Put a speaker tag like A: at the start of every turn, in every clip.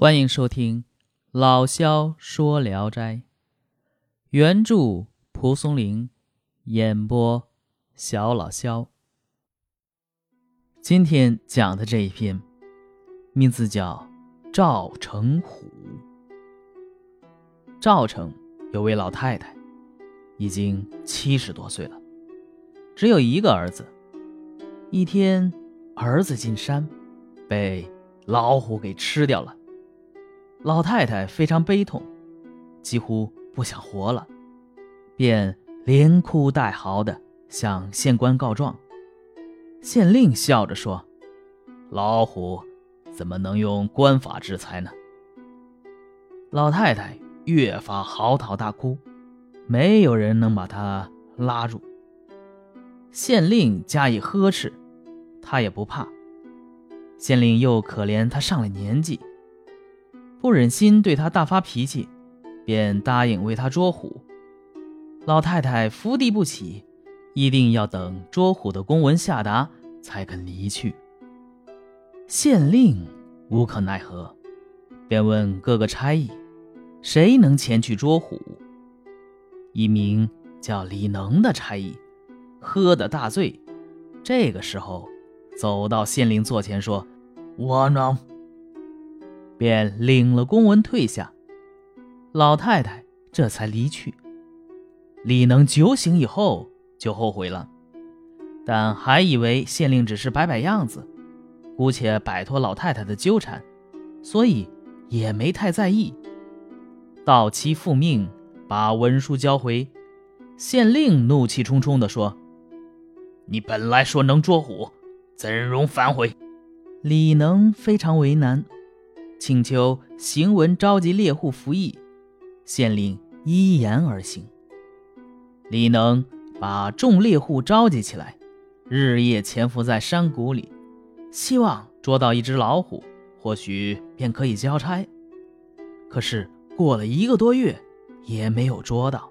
A: 欢迎收听《老萧说聊斋》，原著蒲松龄，演播小老萧。今天讲的这一篇，名字叫《赵成虎》。赵成有位老太太，已经七十多岁了，只有一个儿子。一天，儿子进山，被老虎给吃掉了。老太太非常悲痛，几乎不想活了，便连哭带嚎的向县官告状。县令笑着说：“老虎怎么能用官法制裁呢？”老太太越发嚎啕大哭，没有人能把她拉住。县令加以呵斥，她也不怕。县令又可怜她上了年纪。不忍心对他大发脾气，便答应为他捉虎。老太太伏地不起，一定要等捉虎的公文下达才肯离去。县令无可奈何，便问各个差役，谁能前去捉虎。一名叫李能的差役，喝得大醉，这个时候走到县令座前说：“我能。”便领了公文退下，老太太这才离去。李能酒醒以后就后悔了，但还以为县令只是摆摆样子，姑且摆脱老太太的纠缠，所以也没太在意。到期复命，把文书交回，县令怒气冲冲地说：“你本来说能捉虎，怎容反悔？”李能非常为难。请求行文召集猎户服役，县令依言而行。李能把众猎户召集起来，日夜潜伏在山谷里，希望捉到一只老虎，或许便可以交差。可是过了一个多月，也没有捉到，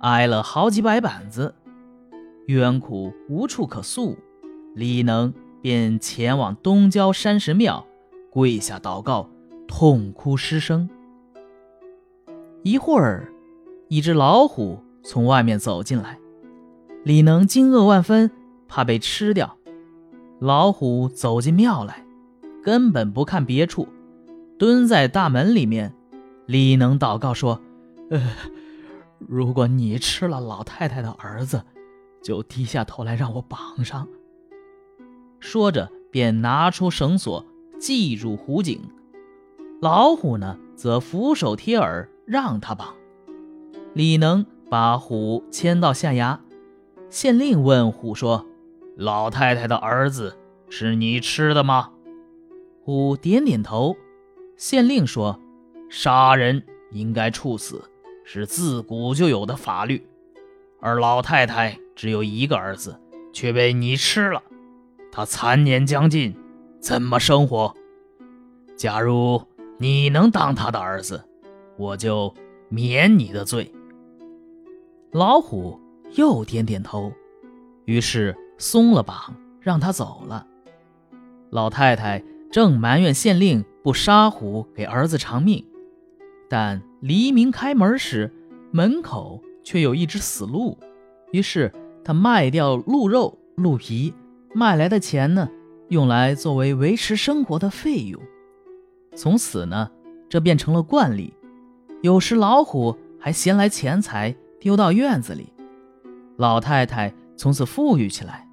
A: 挨了好几百板子，冤苦无处可诉。李能便前往东郊山神庙。跪下祷告，痛哭失声。一会儿，一只老虎从外面走进来，李能惊愕万分，怕被吃掉。老虎走进庙来，根本不看别处，蹲在大门里面。李能祷告说：“呃，如果你吃了老太太的儿子，就低下头来让我绑上。”说着，便拿出绳索。系住虎颈，老虎呢则俯首贴耳让他绑。李能把虎牵到下崖，县令问虎说：“老太太的儿子是你吃的吗？”虎点点头。县令说：“杀人应该处死，是自古就有的法律。而老太太只有一个儿子，却被你吃了，他残年将尽。”怎么生活？假如你能当他的儿子，我就免你的罪。老虎又点点头，于是松了绑，让他走了。老太太正埋怨县令不杀虎给儿子偿命，但黎明开门时，门口却有一只死鹿，于是他卖掉鹿肉、鹿皮，卖来的钱呢？用来作为维持生活的费用，从此呢，这变成了惯例。有时老虎还衔来钱财丢到院子里，老太太从此富裕起来。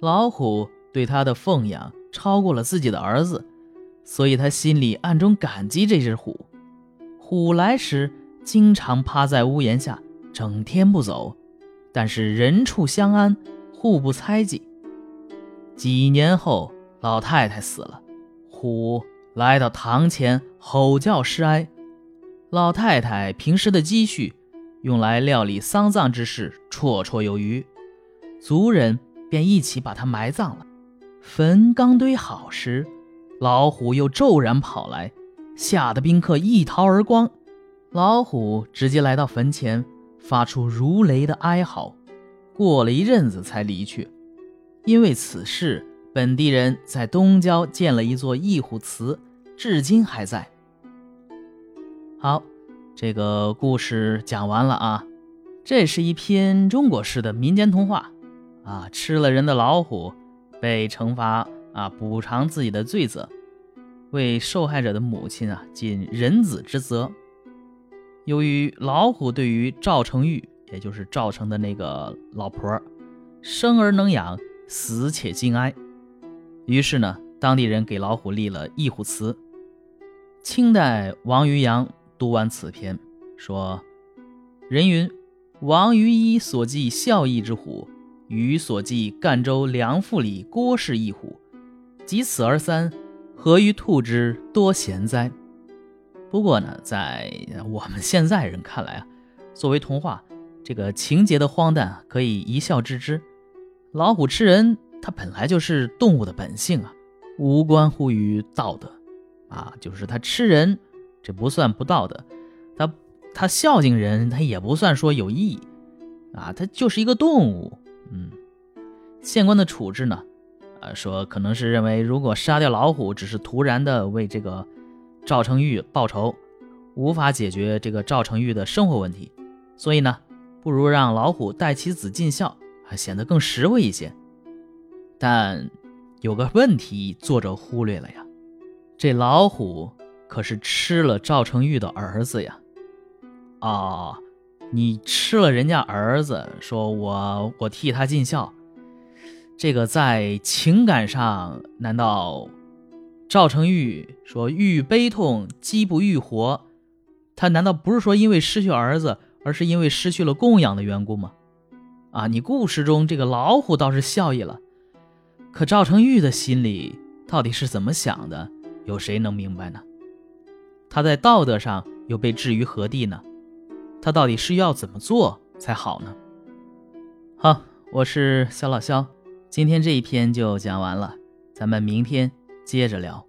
A: 老虎对她的奉养超过了自己的儿子，所以她心里暗中感激这只虎。虎来时，经常趴在屋檐下，整天不走，但是人畜相安，互不猜忌。几年后，老太太死了，虎来到堂前吼叫施哀。老太太平时的积蓄用来料理丧葬之事绰绰有余，族人便一起把她埋葬了。坟刚堆好时，老虎又骤然跑来，吓得宾客一逃而光。老虎直接来到坟前，发出如雷的哀嚎，过了一阵子才离去。因为此事，本地人在东郊建了一座义虎祠，至今还在。好，这个故事讲完了啊。这是一篇中国式的民间童话啊。吃了人的老虎被惩罚啊，补偿自己的罪责，为受害者的母亲啊尽人子之责。由于老虎对于赵成玉，也就是赵成的那个老婆，生而能养，死且惊哀，于是呢，当地人给老虎立了义虎祠。清代王渔洋。读完此篇，说：“人云，王于一所记孝义之虎，与所记赣州梁父里郭氏一虎，及此而三，何于兔之多贤哉？”不过呢，在我们现在人看来啊，作为童话，这个情节的荒诞可以一笑置之。老虎吃人，它本来就是动物的本性啊，无关乎于道德啊，就是它吃人。这不算不道德，他他孝敬人，他也不算说有意义，啊，他就是一个动物。嗯，县官的处置呢，啊，说可能是认为如果杀掉老虎只是突然的为这个赵成玉报仇，无法解决这个赵成玉的生活问题，所以呢，不如让老虎带其子尽孝，还显得更实惠一些。但有个问题，作者忽略了呀，这老虎。可是吃了赵成玉的儿子呀！啊，你吃了人家儿子，说我我替他尽孝，这个在情感上，难道赵成玉说欲悲痛饥不欲活，他难道不是说因为失去儿子，而是因为失去了供养的缘故吗？啊，你故事中这个老虎倒是笑意了，可赵成玉的心里到底是怎么想的，有谁能明白呢？他在道德上又被置于何地呢？他到底是要怎么做才好呢？好，我是肖老肖，今天这一篇就讲完了，咱们明天接着聊。